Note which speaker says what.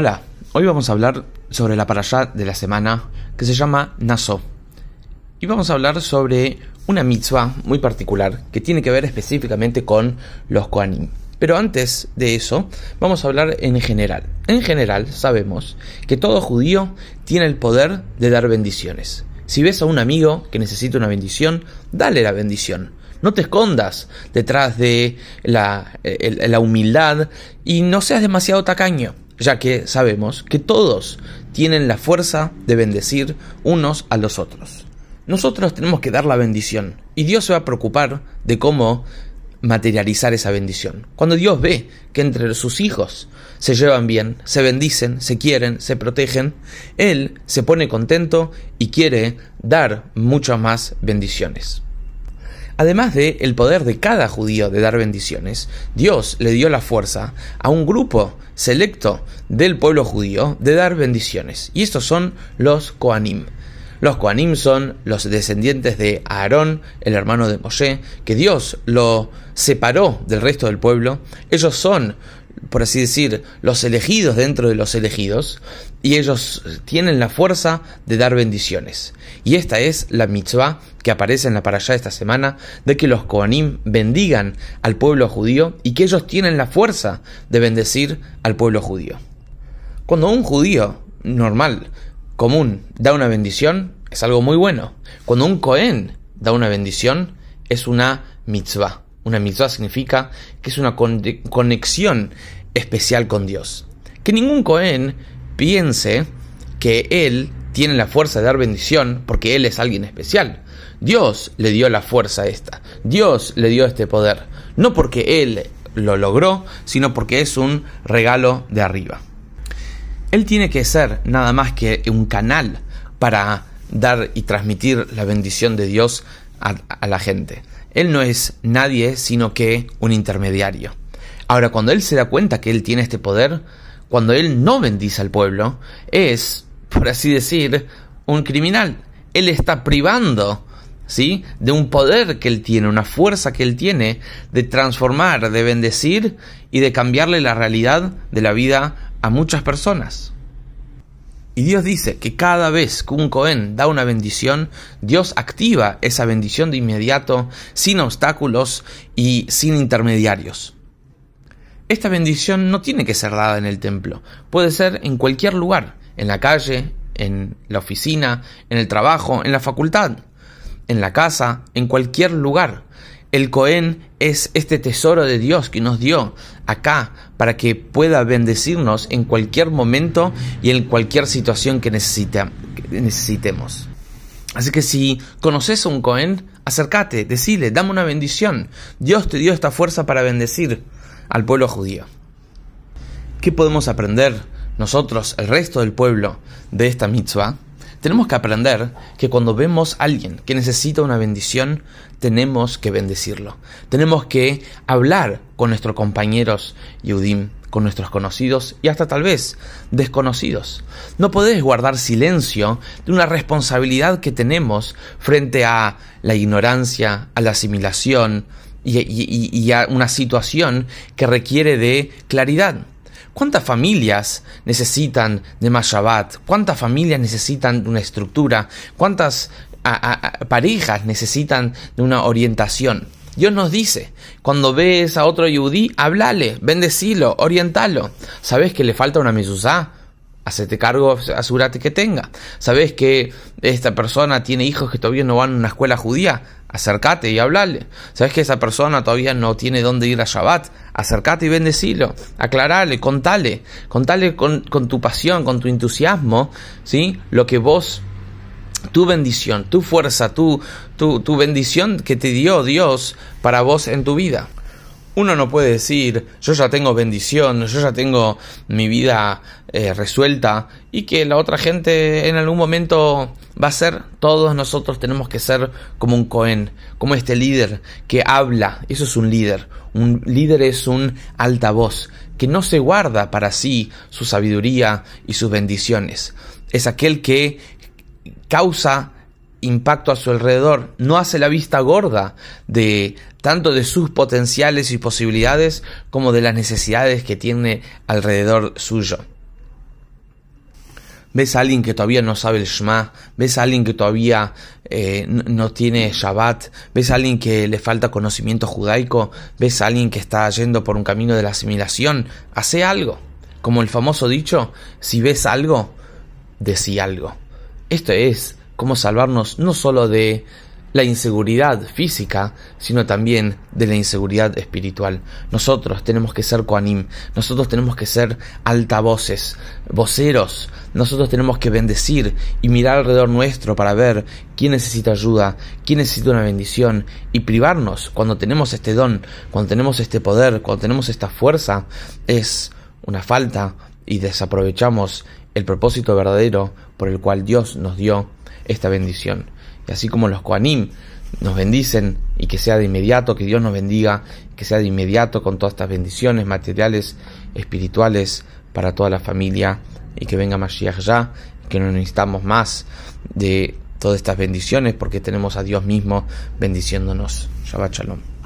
Speaker 1: Hola, hoy vamos a hablar sobre la parashá de la semana que se llama Naso. Y vamos a hablar sobre una mitzvah muy particular que tiene que ver específicamente con los Koanim. Pero antes de eso, vamos a hablar en general. En general, sabemos que todo judío tiene el poder de dar bendiciones. Si ves a un amigo que necesita una bendición, dale la bendición. No te escondas detrás de la, la humildad y no seas demasiado tacaño ya que sabemos que todos tienen la fuerza de bendecir unos a los otros. Nosotros tenemos que dar la bendición y Dios se va a preocupar de cómo materializar esa bendición. Cuando Dios ve que entre sus hijos se llevan bien, se bendicen, se quieren, se protegen, Él se pone contento y quiere dar muchas más bendiciones. Además de el poder de cada judío de dar bendiciones, Dios le dio la fuerza a un grupo selecto del pueblo judío de dar bendiciones. Y estos son los Koanim. Los Koanim son los descendientes de Aarón, el hermano de Moshe, que Dios lo separó del resto del pueblo. Ellos son por así decir, los elegidos dentro de los elegidos, y ellos tienen la fuerza de dar bendiciones. Y esta es la mitzvah que aparece en la parashá esta semana, de que los Kohanim bendigan al pueblo judío y que ellos tienen la fuerza de bendecir al pueblo judío. Cuando un judío normal, común, da una bendición, es algo muy bueno. Cuando un Cohen da una bendición, es una mitzvah. Una mitzvah significa que es una conexión especial con Dios. Que ningún Cohen piense que él tiene la fuerza de dar bendición porque él es alguien especial. Dios le dio la fuerza esta. Dios le dio este poder. No porque él lo logró, sino porque es un regalo de arriba. Él tiene que ser nada más que un canal para dar y transmitir la bendición de Dios a, la gente. Él no es nadie sino que un intermediario. Ahora, cuando él se da cuenta que él tiene este poder, cuando él no bendice al pueblo, es, por así decir, un criminal. Él está privando, ¿sí? De un poder que él tiene, una fuerza que él tiene de transformar, de bendecir y de cambiarle la realidad de la vida a muchas personas. Y Dios dice que cada vez que un Cohen da una bendición, Dios activa esa bendición de inmediato, sin obstáculos y sin intermediarios. Esta bendición no tiene que ser dada en el templo, puede ser en cualquier lugar, en la calle, en la oficina, en el trabajo, en la facultad, en la casa, en cualquier lugar. El Cohen es este tesoro de Dios que nos dio acá para que pueda bendecirnos en cualquier momento y en cualquier situación que, necesitemos. Así que si conoces a un Cohen, acércate, decile, dame una bendición. Dios te dio esta fuerza para bendecir al pueblo judío. ¿Qué podemos aprender nosotros, el resto del pueblo, de esta mitzvah? Tenemos que aprender que cuando vemos a alguien que necesita una bendición, tenemos que bendecirlo. Tenemos que hablar con nuestros compañeros Yudim, con nuestros conocidos y hasta tal vez desconocidos. No podés guardar silencio de una responsabilidad que tenemos frente a la ignorancia, a la asimilación y, a una situación que requiere de claridad. ¿Cuántas familias necesitan de más Shabbat? ¿Cuántas familias necesitan de una estructura? ¿Cuántas parejas necesitan de una orientación? Dios nos dice, cuando ves a otro yudí, háblale, bendecilo, orientalo. ¿Sabes que le falta una mezuzá? Hacete cargo, asegúrate que tenga. ¿Sabes que esta persona tiene hijos que todavía no van a una escuela judía? Acércate y hablale. ¿Sabes que esa persona todavía no tiene dónde ir a Shabbat? Acércate y bendecilo, aclarale, contale, contale con, tu pasión, con tu entusiasmo, ¿sí? Lo que vos, tu bendición, tu fuerza, tu, tu, tu bendición que te dio Dios para vos en tu vida. Uno no puede decir, yo ya tengo bendición, yo ya tengo mi vida eh, resuelta y que la otra gente en algún momento va a ser. Todos nosotros tenemos que ser como un Cohen, como este líder que habla. Eso es un líder. Un líder es un altavoz que no se guarda para sí su sabiduría y sus bendiciones. Es aquel que causa impacto a su alrededor, no hace la vista gorda de tanto de sus potenciales y posibilidades como de las necesidades que tiene alrededor suyo. Ves a alguien que todavía no sabe el Shema, ves a alguien que todavía eh, no tiene Shabbat, ves a alguien que le falta conocimiento judaico, ves a alguien que está yendo por un camino de la asimilación, hace algo. Como el famoso dicho, si ves algo, decí algo. Esto es cómo salvarnos no solo de la inseguridad física, sino también de la inseguridad espiritual. Nosotros tenemos que ser coanim, nosotros tenemos que ser altavoces, voceros, nosotros tenemos que bendecir y mirar alrededor nuestro para ver quién necesita ayuda, quién necesita una bendición y privarnos cuando tenemos este don, cuando tenemos este poder, cuando tenemos esta fuerza, es una falta y desaprovechamos el propósito verdadero por el cual Dios nos dio esta bendición. Y así como los Koanim nos bendicen y que sea de inmediato, que Dios nos bendiga, que sea de inmediato con todas estas bendiciones materiales, espirituales para toda la familia y que venga Mashiach ya, que no necesitamos más de todas estas bendiciones porque tenemos a Dios mismo bendiciéndonos. Shabbat Shalom.